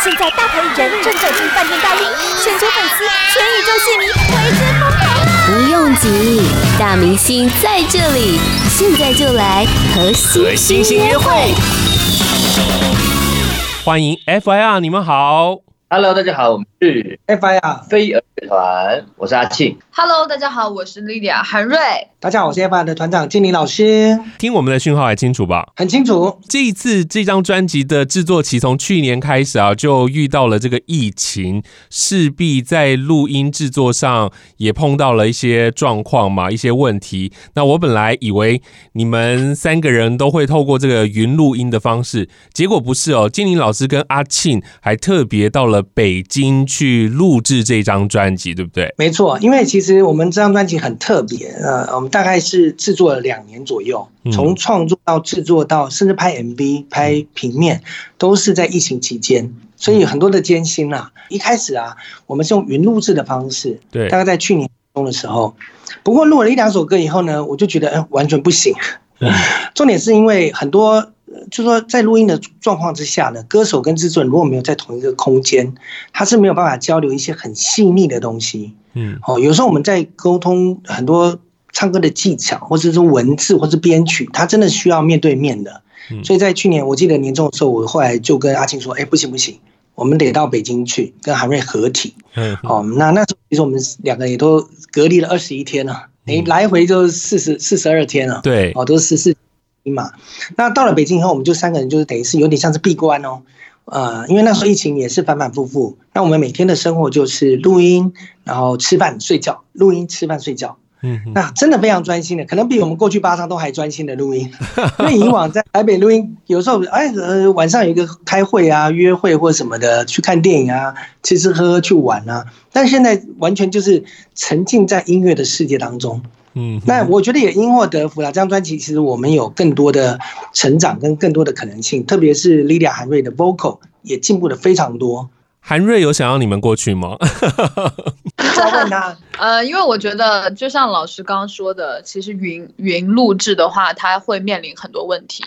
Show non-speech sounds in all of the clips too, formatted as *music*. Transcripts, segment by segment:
现在大牌艺人正走进饭店大厅，全球粉丝、全宇宙戏迷为之疯狂啊！不用急，大明星在这里，现在就来和星星约会。欢迎 FIR，你们好。Hello，大家好，我们是 FIR 飞儿乐团，我是阿庆。Hello，大家好，我是 Lydia 韩瑞。大家好，我是 FIR 的团长静玲老师。听我们的讯号还清楚吧？很清楚。这一次这张专辑的制作期从去年开始啊，就遇到了这个疫情，势必在录音制作上也碰到了一些状况嘛，一些问题。那我本来以为你们三个人都会透过这个云录音的方式，结果不是哦。金玲老师跟阿庆还特别到了北京去录制这张专辑，对不对？没错，因为其实我们这张专辑很特别，呃，我们大概是制作了两年左右，从创作到制作到甚至拍 MV、拍平面，都是在疫情期间，所以很多的艰辛啊。一开始啊，我们是用云录制的方式，对，大概在去年中的时候，不过录了一两首歌以后呢，我就觉得，嗯，完全不行。*laughs* 重点是因为很多。就是说，在录音的状况之下呢，歌手跟制作人如果没有在同一个空间，他是没有办法交流一些很细腻的东西。嗯，哦，有时候我们在沟通很多唱歌的技巧，或者是文字，或是编曲，他真的需要面对面的。所以在去年，我记得年终的时候，我后来就跟阿庆说：“哎，不行不行，我们得到北京去跟韩瑞合体。”嗯，哦，那那时候其实我们两个也都隔离了二十一天了，哎，来回就四十四十二天了。对，哦，都是十四。嘛，那到了北京以后，我们就三个人就是等于是有点像是闭关哦，呃，因为那时候疫情也是反反复复，那我们每天的生活就是录音，然后吃饭睡觉，录音吃饭睡觉，嗯，那真的非常专心的，可能比我们过去八张都还专心的录音，*laughs* 因为以往在台北录音，有时候哎呃晚上有一个开会啊、约会或什么的，去看电影啊、吃吃喝喝去玩啊，但现在完全就是沉浸在音乐的世界当中。嗯，那我觉得也因祸得福了。这张专辑其实我们有更多的成长跟更多的可能性，特别是 Lydia 韩瑞的 vocal 也进步的非常多。韩瑞有想要你们过去吗？*laughs* 问他。呃，因为我觉得就像老师刚刚说的，其实云云录制的话，它会面临很多问题。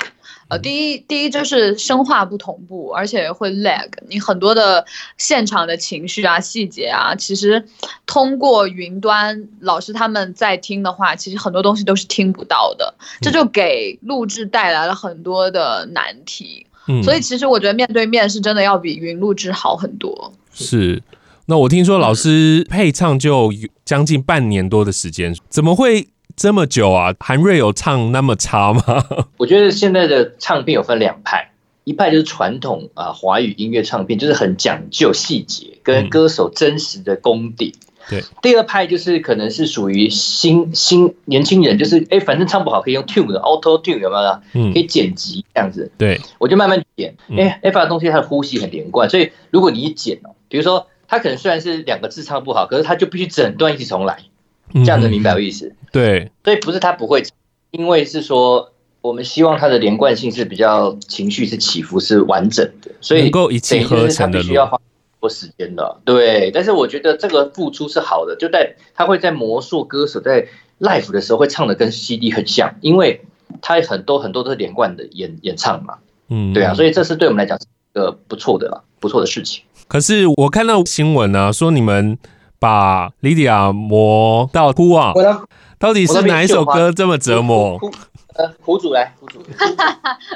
呃，第一，第一就是声画不同步，而且会 lag。你很多的现场的情绪啊、细节啊，其实通过云端老师他们在听的话，其实很多东西都是听不到的，这就给录制带来了很多的难题。嗯，所以其实我觉得面对面是真的要比云录制好很多。是，那我听说老师配唱就将近半年多的时间，怎么会？这么久啊，韩瑞有唱那么差吗？*laughs* 我觉得现在的唱片有分两派，一派就是传统啊华语音乐唱片，就是很讲究细节跟歌手真实的功底。对，第二派就是可能是属于新新年轻人，就是哎，反正唱不好可以用 tune 的 auto tune 有没有？嗯，可以剪辑这样子。对，我就慢慢剪。哎，FIR 的东西它的呼吸很连贯，所以如果你一剪哦，比如说他可能虽然是两个字唱不好，可是他就必须整段一起重来。这样子明白我意思？对，所以不是他不会，因为是说我们希望他的连贯性是比较情绪是起伏是完整的，所以能够一气呵成的，他必须要花很多时间的。对，但是我觉得这个付出是好的，就在他会在魔术歌手在 live 的时候会唱的跟 CD 很像，因为他很多很多都是连贯的演演唱嘛。嗯，对啊，所以这是对我们来讲是一个不错的不错的事情。可是我看到新闻啊，说你们。把 Lydia 磨到哭啊！到底是哪一首歌这么折磨？呃，苦主来，苦主。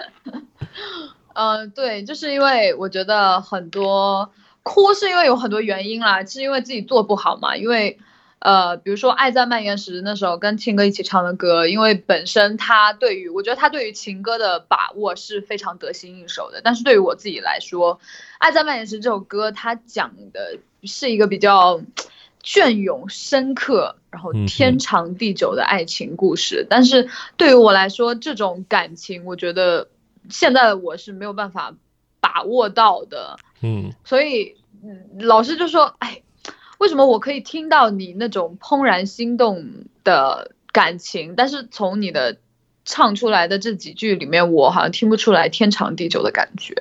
*laughs* 呃，对，就是因为我觉得很多哭是因为有很多原因啦，是因为自己做不好嘛。因为呃，比如说《爱在蔓延时》那时候跟庆哥一起唱的歌，因为本身他对于我觉得他对于情歌的把握是非常得心应手的，但是对于我自己来说，《爱在蔓延时》这首歌它讲的是一个比较。隽永深刻，然后天长地久的爱情故事。嗯、但是对于我来说，这种感情，我觉得现在的我是没有办法把握到的。嗯，所以老师就说：“哎，为什么我可以听到你那种怦然心动的感情，但是从你的唱出来的这几句里面，我好像听不出来天长地久的感觉。”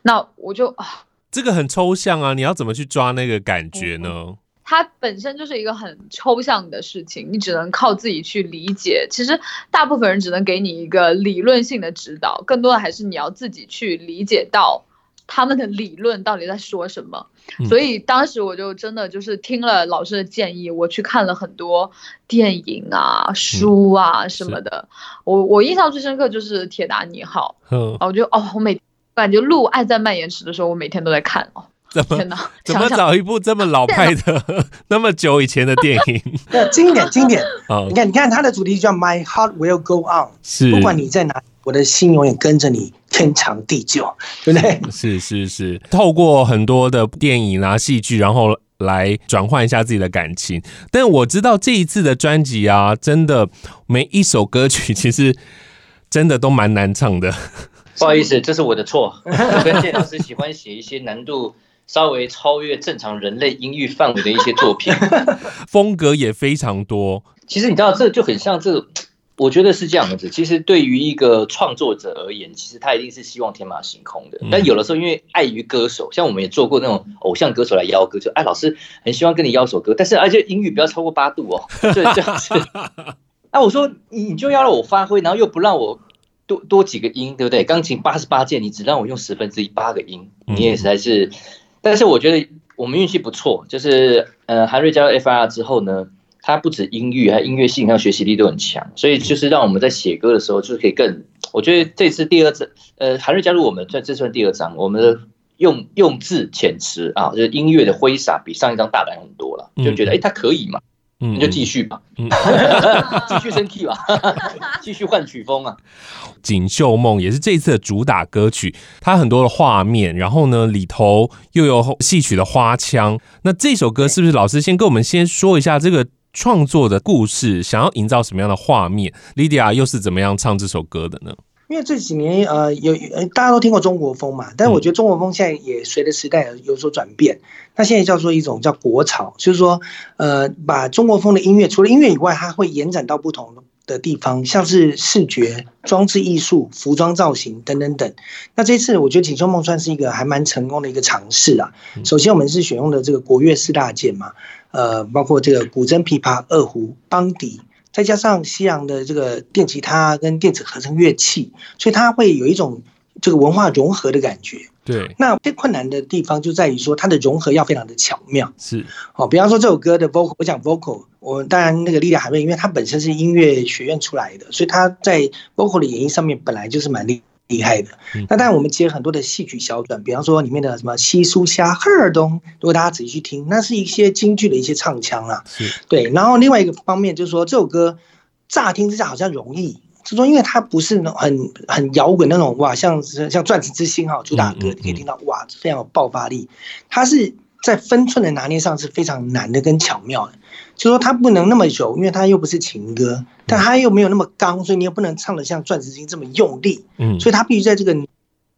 那我就啊，这个很抽象啊，你要怎么去抓那个感觉呢？嗯它本身就是一个很抽象的事情，你只能靠自己去理解。其实大部分人只能给你一个理论性的指导，更多的还是你要自己去理解到他们的理论到底在说什么。所以当时我就真的就是听了老师的建议，我去看了很多电影啊、书啊什么的。我我印象最深刻就是《铁达尼号》。嗯，我就哦，我每感觉录《爱在蔓延时》的时候，我每天都在看哦。怎么怎么找一部这么老派的、*laughs* 那么久以前的电影？*laughs* 对，经典经典。*laughs* 哦，你看，你看它的主题叫 My Heart Will Go On，是不管你在哪，我的心永远跟着你，天长地久，对不对？是是是，透过很多的电影啊、戏剧，然后来转换一下自己的感情。但我知道这一次的专辑啊，真的每一首歌曲其实真的都蛮难唱的。不好意思，这是我的错。我跟谢老师喜欢写一些难度。稍微超越正常人类音域范围的一些作品，*laughs* 风格也非常多。其实你知道，这就很像这，我觉得是这样子。其实对于一个创作者而言，其实他一定是希望天马行空的。但有的时候，因为碍于歌手，像我们也做过那种偶像歌手来邀歌，就哎，老师很希望跟你邀首歌，但是而且音域不要超过八度哦。就，这样子。*laughs* 那，我说你就要让我发挥，然后又不让我多多几个音，对不对？钢琴八十八键，你只让我用十分之一八个音，你也实在是。但是我觉得我们运气不错，就是呃，韩瑞加入 FIR 之后呢，他不止音域，还有音乐性，还有学习力都很强，所以就是让我们在写歌的时候，就是可以更。我觉得这次第二张，呃，韩瑞加入我们，这这算第二张，我们的用用字遣词啊，就是音乐的挥洒比上一张大胆很多了，就觉得哎，他可以嘛。你就继续吧，继、嗯、*laughs* 续升 key 吧，*laughs* 继续换曲风啊。《锦绣梦》也是这一次的主打歌曲，它很多的画面，然后呢里头又有戏曲的花腔。那这首歌是不是老师先跟我们先说一下这个创作的故事，想要营造什么样的画面？Lydia 又是怎么样唱这首歌的呢？因为这几年呃有呃大家都听过中国风嘛，但是我觉得中国风现在也随着时代有所转变。那现在叫做一种叫国潮，就是说呃把中国风的音乐除了音乐以外，它会延展到不同的地方，像是视觉、装置艺术、服装造型等等等。那这次我觉得《锦绣梦》算是一个还蛮成功的一个尝试啊。首先我们是选用的这个国乐四大件嘛，呃包括这个古筝、琵琶、二胡、邦笛。再加上西洋的这个电吉他跟电子合成乐器，所以它会有一种这个文化融合的感觉。对，那最困难的地方就在于说它的融合要非常的巧妙。是，哦，比方说这首歌的 vocal，我讲 vocal，我当然那个莉莉海瑞，因为它本身是音乐学院出来的，所以它在 vocal 的演绎上面本来就是蛮厉厉害的，那当然我们接很多的戏曲小段，比方说里面的什么西苏虾赫尔东，如果大家仔细去听，那是一些京剧的一些唱腔啊。对。然后另外一个方面就是说，这首歌乍听之下好像容易，就是说因为它不是很很摇滚那种哇，像像《钻石之星》哈主打歌，你可以听到哇非常有爆发力，它是在分寸的拿捏上是非常难的跟巧妙的。就说它不能那么柔，因为它又不是情歌，但它又没有那么刚，所以你又不能唱的像《钻石心》这么用力。嗯，所以它必须在这个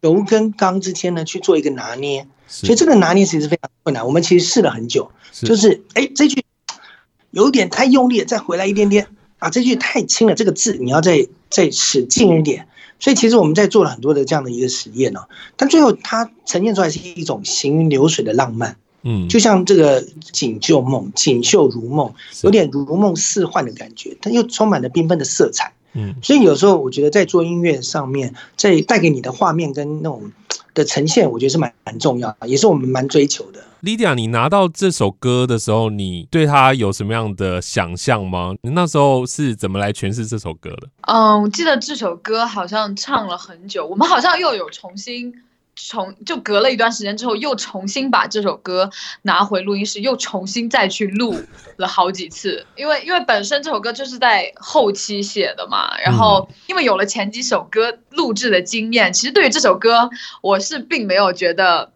柔跟刚之间呢去做一个拿捏。所以这个拿捏其实非常困难。我们其实试了很久，就是哎这句有点太用力了，再回来一点点啊，这句太轻了，这个字你要再再使劲一点。所以其实我们在做了很多的这样的一个实验哦，但最后它呈现出来是一种行云流水的浪漫。嗯，就像这个锦绣梦，锦绣如梦，有点如梦似幻的感觉，它又充满了缤纷的色彩。嗯，所以有时候我觉得在做音乐上面，在带给你的画面跟那种的呈现，我觉得是蛮蛮重要的，也是我们蛮追求的。Lydia，你拿到这首歌的时候，你对它有什么样的想象吗？你那时候是怎么来诠释这首歌的？嗯，我记得这首歌好像唱了很久，我们好像又有重新。重就隔了一段时间之后，又重新把这首歌拿回录音室，又重新再去录了好几次。因为因为本身这首歌就是在后期写的嘛，然后因为有了前几首歌录制的经验，其实对于这首歌，我是并没有觉得，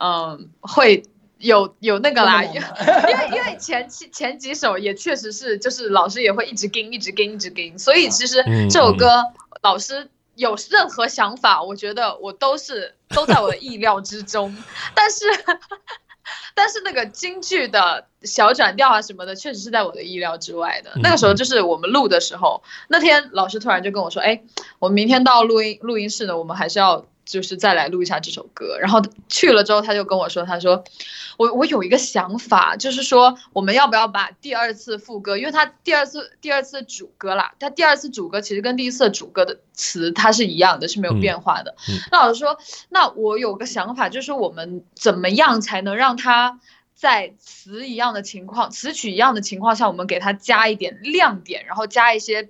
嗯，会有有那个啦，因为因为前期前几首也确实是，就是老师也会一直跟一直跟一直跟，所以其实这首歌老师。有任何想法，我觉得我都是 *laughs* 都在我的意料之中，但是 *laughs* 但是那个京剧的小转调啊什么的，确实是在我的意料之外的。那个时候就是我们录的时候，那天老师突然就跟我说：“哎，我们明天到录音录音室呢，我们还是要就是再来录一下这首歌。然后去了之后，他就跟我说：“他说，我我有一个想法，就是说我们要不要把第二次副歌，因为他第二次第二次主歌啦，他第二次主歌其实跟第一次主歌的词它是一样的，是没有变化的。嗯嗯、那老师说，那我有个想法，就是我们怎么样才能让他。”在词一样的情况，词曲一样的情况下，我们给它加一点亮点，然后加一些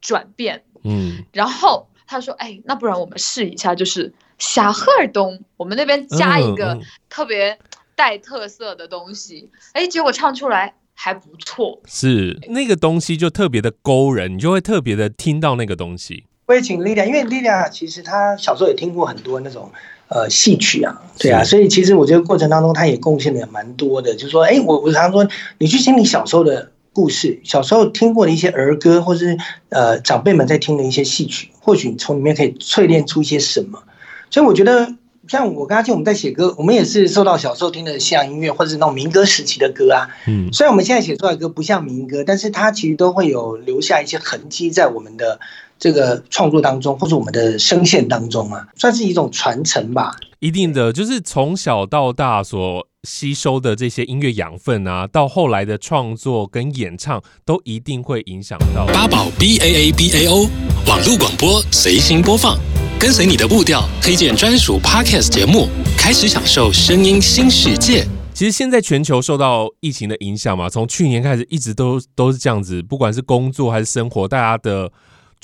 转变。嗯，然后他说：“哎，那不然我们试一下，就是小贺尔东，我们那边加一个特别带特色的东西。哎、嗯，结果唱出来还不错。是那个东西就特别的勾人，你就会特别的听到那个东西。我也请莉莉亚，因为莉莉亚其实她小时候也听过很多那种。”呃，戏曲啊，对啊，所以其实我觉得过程当中，她也贡献了蛮多的。就是说，哎，我我常说，你去听你小时候的故事，小时候听过的一些儿歌，或是呃长辈们在听的一些戏曲，或许你从里面可以淬炼出一些什么。所以我觉得，像我跟阿庆，我们在写歌，我们也是受到小时候听的西洋音乐，或者是那种民歌时期的歌啊。嗯，虽然我们现在写出来的歌不像民歌，但是它其实都会有留下一些痕迹在我们的。这个创作当中，或者我们的声线当中啊，算是一种传承吧。一定的，就是从小到大所吸收的这些音乐养分啊，到后来的创作跟演唱，都一定会影响到。八宝 B A A B A O 网络广播随心播放，跟随你的步调，推荐专属 Podcast 节目，开始享受声音新世界。其实现在全球受到疫情的影响嘛，从去年开始一直都都是这样子，不管是工作还是生活，大家的。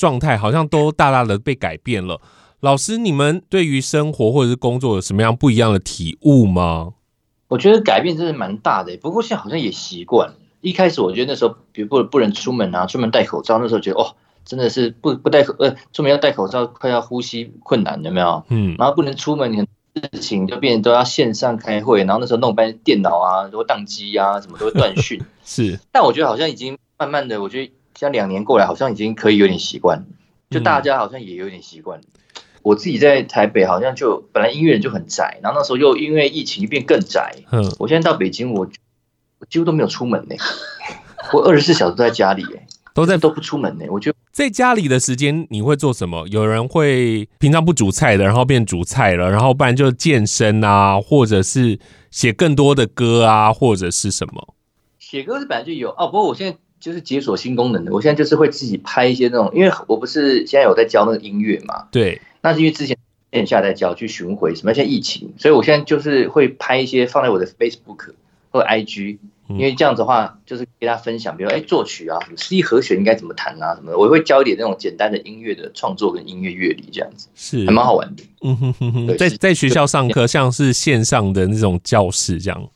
状态好像都大大的被改变了。老师，你们对于生活或者是工作有什么样不一样的体悟吗？我觉得改变真的蛮大的，不过现在好像也习惯了。一开始我觉得那时候，比如不不能出门啊，出门戴口罩，那时候觉得哦，真的是不不戴口呃，出门要戴口罩，快要呼吸困难，有没有？嗯。然后不能出门，事情就变都要线上开会，然后那时候弄半天电脑啊都会宕机啊，什么都会断讯。*laughs* 是。但我觉得好像已经慢慢的，我觉得。像两年过来，好像已经可以有点习惯，就大家好像也有点习惯。我自己在台北，好像就本来音乐人就很宅，然后那时候又因为疫情变更宅。嗯，我现在到北京，我我几乎都没有出门呢，*laughs* 我二十四小时都在家里，哎，都在都不出门呢。我觉得在家里的时间你会做什么？有人会平常不煮菜的，然后变煮菜了，然后不然就健身啊，或者是写更多的歌啊，或者是什么？写歌是本来就有哦，不过我现在。就是解锁新功能的，我现在就是会自己拍一些那种，因为我不是现在有在教那个音乐嘛，对，那是因为之前线下在教去巡回什么，现在疫情，所以我现在就是会拍一些放在我的 Facebook 或 IG，因为这样子的话就是给大家分享，比如哎作曲啊，什么 C 和弦应该怎么弹啊什么的，我会教一点那种简单的音乐的创作跟音乐乐理这样子，是还蛮好玩的。嗯哼哼哼，在在学校上课像是线上的那种教室这样。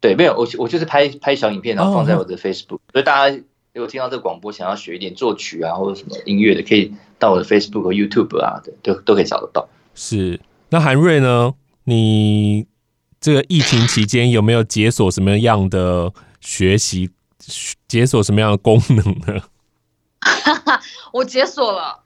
对，没有我，我就是拍拍小影片，然后放在我的 Facebook，哦，所以大家如果听到这个广播，想要学一点作曲啊或者什么音乐的，可以到我的 Facebook 和 YouTube 啊，对，都都可以找得到。是，那韩瑞呢？你这个疫情期间有没有解锁什么样的学习，解锁什么样的功能呢？*laughs* 我解锁了。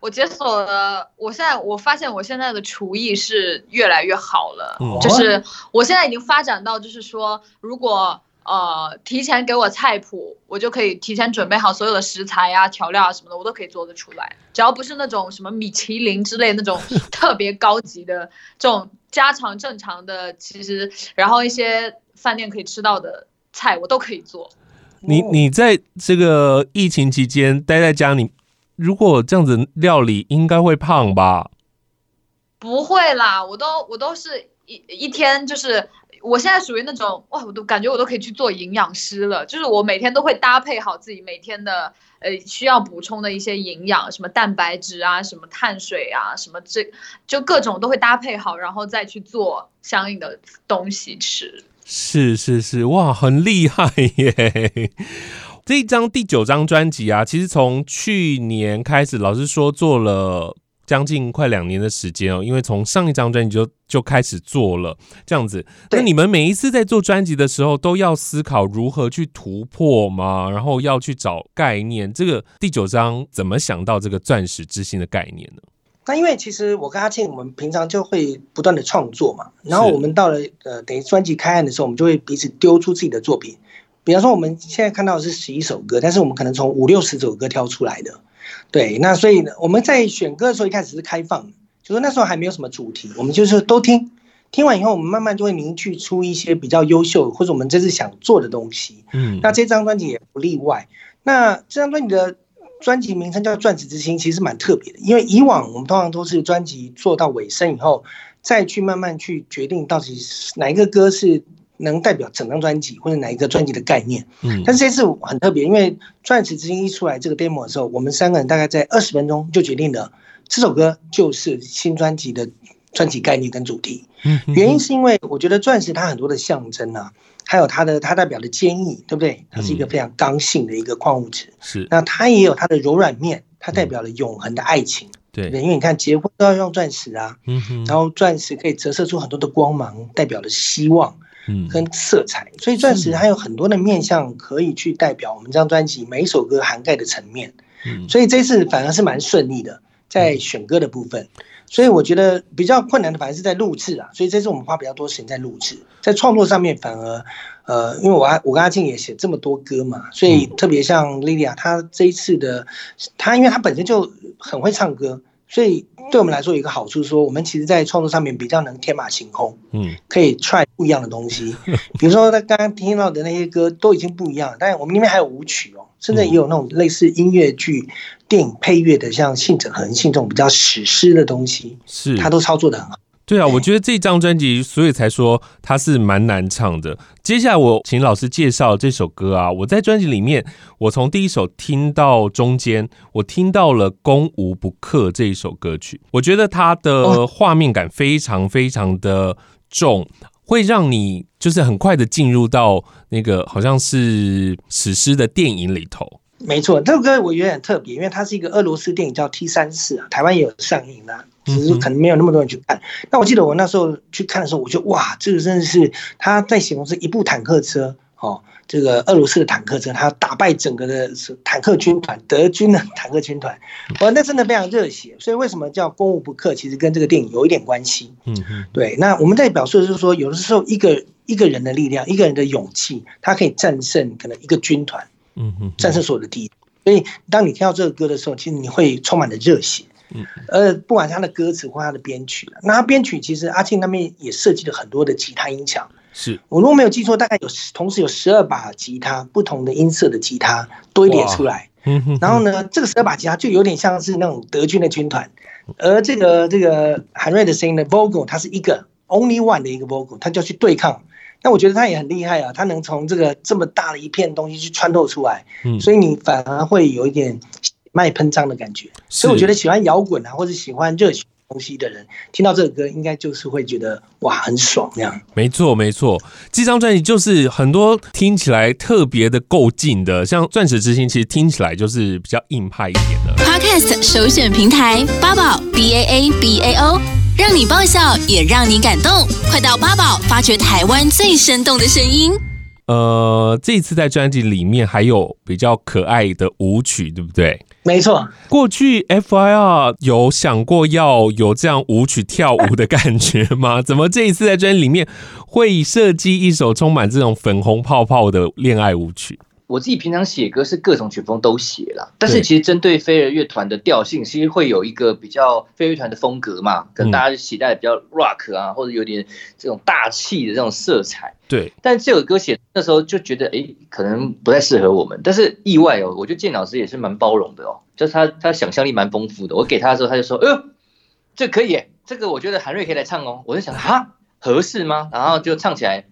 我解锁了，我现在我发现我现在的厨艺是越来越好了，嗯、就是我现在已经发展到，就是说，如果呃提前给我菜谱，我就可以提前准备好所有的食材啊、调料啊什么的，我都可以做得出来。只要不是那种什么米其林之类那种 *laughs* 特别高级的这种家常正常的，其实然后一些饭店可以吃到的菜，我都可以做。你你在这个疫情期间待在家里。如果这样子料理，应该会胖吧？不会啦，我都我都是一一天，就是我现在属于那种哇，我都感觉我都可以去做营养师了。就是我每天都会搭配好自己每天的呃需要补充的一些营养，什么蛋白质啊，什么碳水啊，什么这就各种都会搭配好，然后再去做相应的东西吃。是是是，哇，很厉害耶！这一张第九张专辑啊，其实从去年开始，老实说做了将近快两年的时间哦。因为从上一张专辑就就开始做了这样子。那你们每一次在做专辑的时候，都要思考如何去突破吗？然后要去找概念。这个第九张怎么想到这个钻石之心的概念呢？那因为其实我跟阿庆，我们平常就会不断的创作嘛。然后我们到了呃，等于专辑开案的时候，我们就会彼此丢出自己的作品。比方说，我们现在看到的是十一首歌，但是我们可能从五六十首歌挑出来的，对。那所以呢，我们在选歌的时候一开始是开放，就说那时候还没有什么主题，我们就是都听，听完以后，我们慢慢就会凝聚出一些比较优秀或者我们这次想做的东西。嗯，那这张专辑也不例外。那这张专辑的专辑名称叫《钻石之心》，其实蛮特别的，因为以往我们通常都是专辑做到尾声以后，再去慢慢去决定到底哪一个歌是能代表整张专辑，或者哪一个专辑的概念。嗯，但是这次很特别，因为《钻石之心》一出来这个 demo 的时候，我们三个人大概在二十分钟就决定了。这首歌就是新专辑的专辑概念跟主题，原因是因为我觉得钻石它很多的象征啊，还有它的它代表的坚毅，对不对？它是一个非常刚性的一个矿物质，是。那它也有它的柔软面，它代表了永恒的爱情，对。因为你看结婚都要用钻石啊，嗯然后钻石可以折射出很多的光芒，代表了希望，跟色彩。所以钻石它有很多的面向可以去代表我们这张专辑每一首歌涵盖的层面，嗯。所以这次反而是蛮顺利的。在选歌的部分，所以我觉得比较困难的反而是在录制啊，所以这次我们花比较多时间在录制，在创作上面反而，呃，因为我我跟阿静也写这么多歌嘛，所以特别像莉莉亚，她这一次的，她因为她本身就很会唱歌，所以对我们来说有一个好处，说我们其实在创作上面比较能天马行空，嗯，可以 try 不一样的东西，*laughs* 比如说他刚刚听到的那些歌都已经不一样了，但是我们里面还有舞曲哦。甚至也有那种类似音乐剧、电影配乐的，像《信者恒信》这种比较史诗的东西，是他都操作的很好。对啊，我觉得这张专辑，所以才说它是蛮难唱的。接下来我请老师介绍这首歌啊，我在专辑里面，我从第一首听到中间，我听到了《攻无不克》这一首歌曲，我觉得它的画面感非常非常的重。会让你就是很快的进入到那个好像是史诗的电影里头。没错，这首歌我觉得很特别，因为它是一个俄罗斯电影叫 T 三四啊，台湾也有上映的，只是可能没有那么多人去看。那我记得我那时候去看的时候，我就哇，这个真的是他在形容是一部坦克车哦。这个俄罗斯的坦克车，他打败整个的坦克军团，德军的坦克军团，哇，那真的非常热血。所以为什么叫攻无不克？其实跟这个电影有一点关系。嗯嗯，对。那我们在表述的就是说，有的时候一个一个人的力量，一个人的勇气，他可以战胜可能一个军团，嗯嗯，战胜所有的敌人。所以当你听到这个歌的时候，其实你会充满了热血。嗯，呃，不管是他的歌词或他的编曲，那他编曲其实阿庆那边也设计了很多的吉他音响。是我如果没有记错，大概有同时有十二把吉他，不同的音色的吉他堆叠出来。*laughs* 然后呢，这个十二把吉他就有点像是那种德军的军团，而这个这个韩瑞的声音的 vocal，它是一个 only one 的一个 vocal，他就要去对抗。那我觉得他也很厉害啊，他能从这个这么大的一片东西去穿透出来，嗯所以你反而会有一点血脉喷张的感觉。所以我觉得喜欢摇滚啊，或者喜欢热血东西的人听到这首歌，应该就是会觉得哇，很爽这样。没错，没错，这张专辑就是很多听起来特别的够劲的，像《钻石之心》，其实听起来就是比较硬派一点的。Podcast 首选平台八宝 B A A B A O，让你爆笑也让你感动，快到八宝发掘台湾最生动的声音。呃，这一次在专辑里面还有比较可爱的舞曲，对不对？没错。过去 FIR 有想过要有这样舞曲跳舞的感觉吗？*laughs* 怎么这一次在专辑里面会设计一首充满这种粉红泡泡的恋爱舞曲？我自己平常写歌是各种曲风都写了，但是其实针对飞儿乐团的调性，其实会有一个比较飞儿乐团的风格嘛，可能大家期待比较 rock 啊，或者有点这种大气的这种色彩。对，但这首歌写那时候就觉得，哎，可能不太适合我们。但是意外哦，我觉得建老师也是蛮包容的哦，就是他他想象力蛮丰富的。我给他的时候，他就说，哎呦，这可以，这个我觉得韩瑞可以来唱哦。我就想，哈，合适吗？然后就唱起来。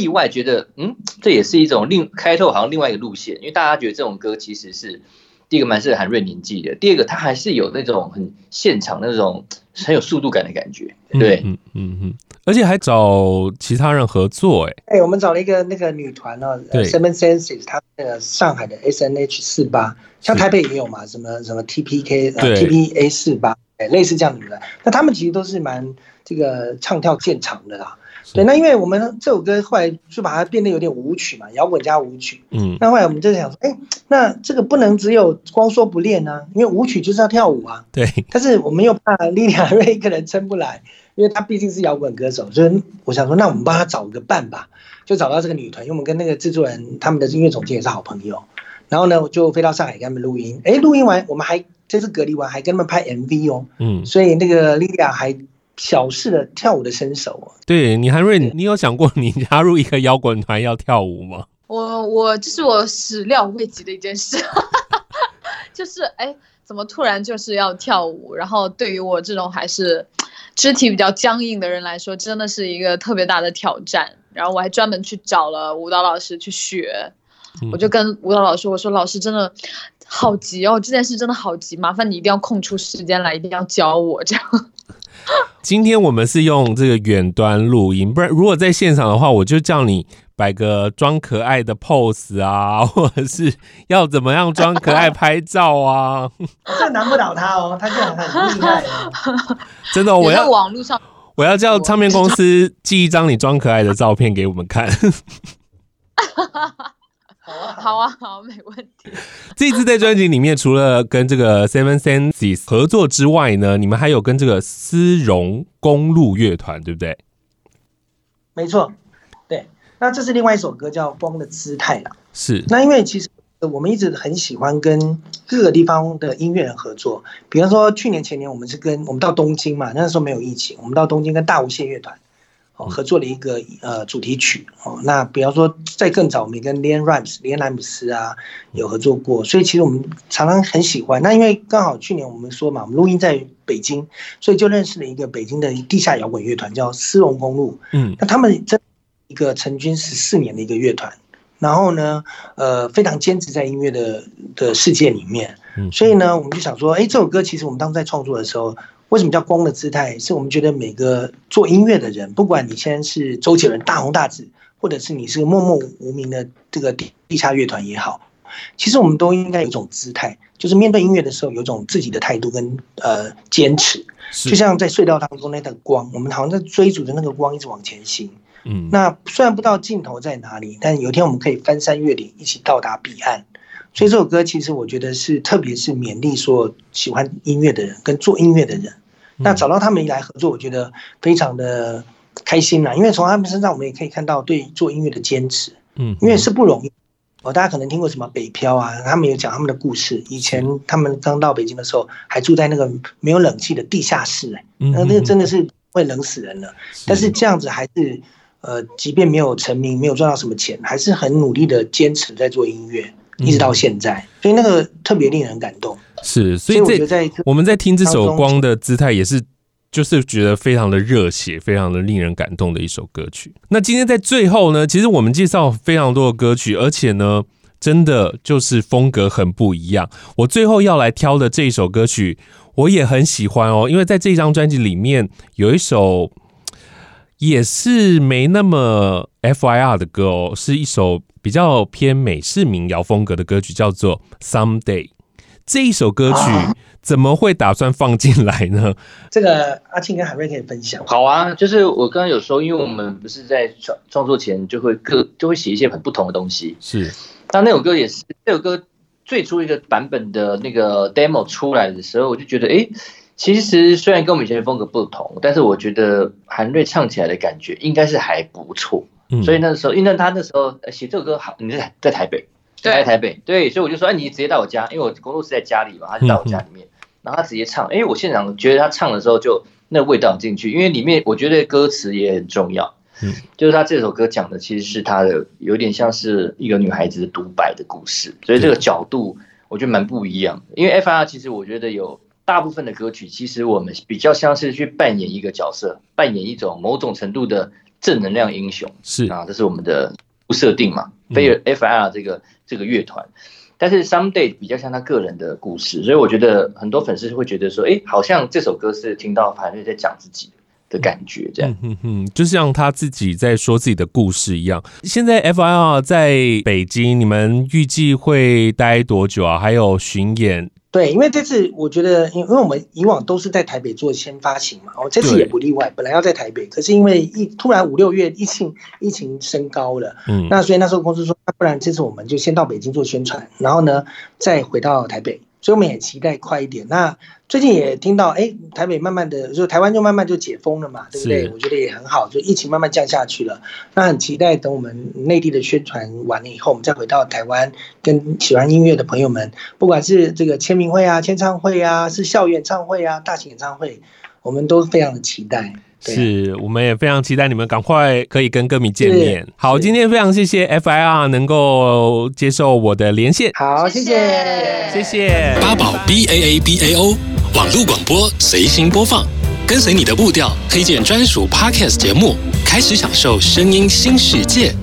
意外觉得，嗯，这也是一种另开拓，好像另外一个路线，因为大家觉得这种歌其实是第一个蛮适合韩瑞年纪的，第二个它还是有那种很现场那种很有速度感的感觉，对，嗯嗯嗯，而且还找其他人合作，哎，哎，我们找了一个那个女团哦，Seven Senses，她那个上海的 S N H 四八，像台北也有嘛，什么什么 T P K，呃，T P A 四八，哎，类似这样的。女团，那他们其实都是蛮这个唱跳见长的啦。对，那因为我们这首歌后来就把它变得有点舞曲嘛，摇滚加舞曲。嗯，那后来我们就想说，哎，那这个不能只有光说不练啊，因为舞曲就是要跳舞啊。对。但是我们又怕莉莉亚瑞一个人撑不来，因为她毕竟是摇滚歌手，所以我想说，那我们帮她找个伴吧，就找到这个女团，因为我们跟那个制作人他们的音乐总监也是好朋友。然后呢，我就飞到上海跟他们录音。哎，录音完，我们还这次隔离完还跟他们拍 MV 哦。嗯，所以那个莉莉亚还小试的跳舞的身手啊。对你，韩瑞，你有想过你加入一个摇滚团要跳舞吗？我我这是我始料未及的一件事，*laughs* 就是哎，怎么突然就是要跳舞？然后对于我这种还是肢体比较僵硬的人来说，真的是一个特别大的挑战。然后我还专门去找了舞蹈老师去学，嗯、我就跟舞蹈老师我说：“老师真的好急哦，这件事真的好急，麻烦你一定要空出时间来，一定要教我这样。”今天我们是用这个远端录音，不然如果在现场的话，我就叫你摆个装可爱的 pose 啊，或者是要怎么样装可爱拍照啊。这难不倒他哦，他这样很厉害。真的、哦，我要网络上。我要叫唱片公司寄一张你装可爱的照片给我们看。*laughs* 好啊，好啊，好，没问题。*laughs* 这次在专辑里面，除了跟这个 Seven Senses 合作之外呢，你们还有跟这个丝绒公路乐团，对不对？没错，对。那这是另外一首歌，叫《光的姿态》了。是。那因为其实。我们一直很喜欢跟各个地方的音乐人合作，比方说去年前年我们是跟我们到东京嘛，那时候没有疫情，我们到东京跟大无限乐团哦合作了一个呃主题曲哦。那比方说在更早，我们也跟 LeAnn Rimes 连莱姆斯啊有合作过，所以其实我们常常很喜欢。那因为刚好去年我们说嘛，我们录音在北京，所以就认识了一个北京的地下摇滚乐团叫丝绒公路。嗯，那他们这一个成军十四年的一个乐团。然后呢，呃，非常坚持在音乐的的世界里面，所以呢，我们就想说，哎，这首歌其实我们当时在创作的时候，为什么叫光的姿态？是我们觉得每个做音乐的人，不管你现在是周杰伦大红大紫，或者是你是个默默无名的这个地地下乐团也好，其实我们都应该有一种姿态，就是面对音乐的时候，有一种自己的态度跟呃坚持，就像在隧道当中那个光，我们好像在追逐着那个光，一直往前行。嗯，那虽然不知道尽头在哪里，但有一天我们可以翻山越岭，一起到达彼岸。所以这首歌其实我觉得是，特别是勉励说喜欢音乐的人跟做音乐的人。那找到他们来合作，我觉得非常的开心啦，因为从他们身上我们也可以看到对做音乐的坚持。嗯，因为是不容易。哦，大家可能听过什么北漂啊，他们有讲他们的故事。以前他们刚到北京的时候，还住在那个没有冷气的地下室，哎，那那个真的是会冷死人了。但是这样子还是。呃，即便没有成名，没有赚到什么钱，还是很努力的坚持在做音乐，一直到现在，嗯、所以那个特别令人感动。是，所以这我，们在听这首《光的姿态》，也是就是觉得非常的热血，非常的令人感动的一首歌曲。那今天在最后呢，其实我们介绍非常多的歌曲，而且呢，真的就是风格很不一样。我最后要来挑的这一首歌曲，我也很喜欢哦，因为在这张专辑里面有一首。也是没那么 FIR 的歌哦，是一首比较偏美式民谣风格的歌曲，叫做《Someday》。这一首歌曲怎么会打算放进来呢？这个阿庆跟海瑞可以分享。好啊，就是我刚刚有说，因为我们不是在创创作前就会各就会写一些很不同的东西。是，那那首歌也是，那首歌最初一个版本的那个 demo 出来的时候，我就觉得，哎。其实虽然跟我们以前的风格不同，但是我觉得韩瑞唱起来的感觉应该是还不错。嗯，所以那时候，因为他那时候写这首歌好，你在在台北，在台北，对，所以我就说，哎，你直接到我家，因为我工作室在家里嘛，他就到我家里面，然后他直接唱，哎，我现场觉得他唱的时候就那个味道进去，因为里面我觉得歌词也很重要，嗯，就是他这首歌讲的其实是他的有点像是一个女孩子的独白的故事，所以这个角度我觉得蛮不一样的，因为 FIR 其实我觉得有。大部分的歌曲，其实我们比较像是去扮演一个角色，扮演一种某种程度的正能量英雄，是。啊，这是我们的设定嘛。非尔 FIR 这个这个乐团，但是 Someday 比较像他个人的故事，所以我觉得很多粉丝会觉得说，哎，好像这首歌是听到法瑞在讲自己的感觉，这样，嗯嗯，就像他自己在说自己的故事一样。现在 FIR 在北京，你们预计会待多久啊？还有巡演？对，因为这次我觉得，因为因为我们以往都是在台北做先发行嘛，哦，这次也不例外。本来要在台北，可是因为一突然五六月疫情疫情升高了，嗯，那所以那时候公司说，那不然这次我们就先到北京做宣传，然后呢再回到台北所以我们也期待快一点。那最近也听到，哎，台北慢慢的就台湾就慢慢就解封了嘛，对不对？我觉得也很好，就疫情慢慢降下去了。那很期待等我们内地的宣传完了以后，我们再回到台湾，跟喜欢音乐的朋友们，不管是这个签名会啊、签唱会啊，是校园演唱会啊、大型演唱会，我们都非常的期待。是，我们也非常期待你们赶快可以跟歌迷见面。好，今天非常谢谢 FIR 能够接受我的连线。好，谢谢，谢谢八宝 B A A B A O 网络广播随心播放，跟随你的步调，推荐专属 Podcast 节目，开始享受声音新世界。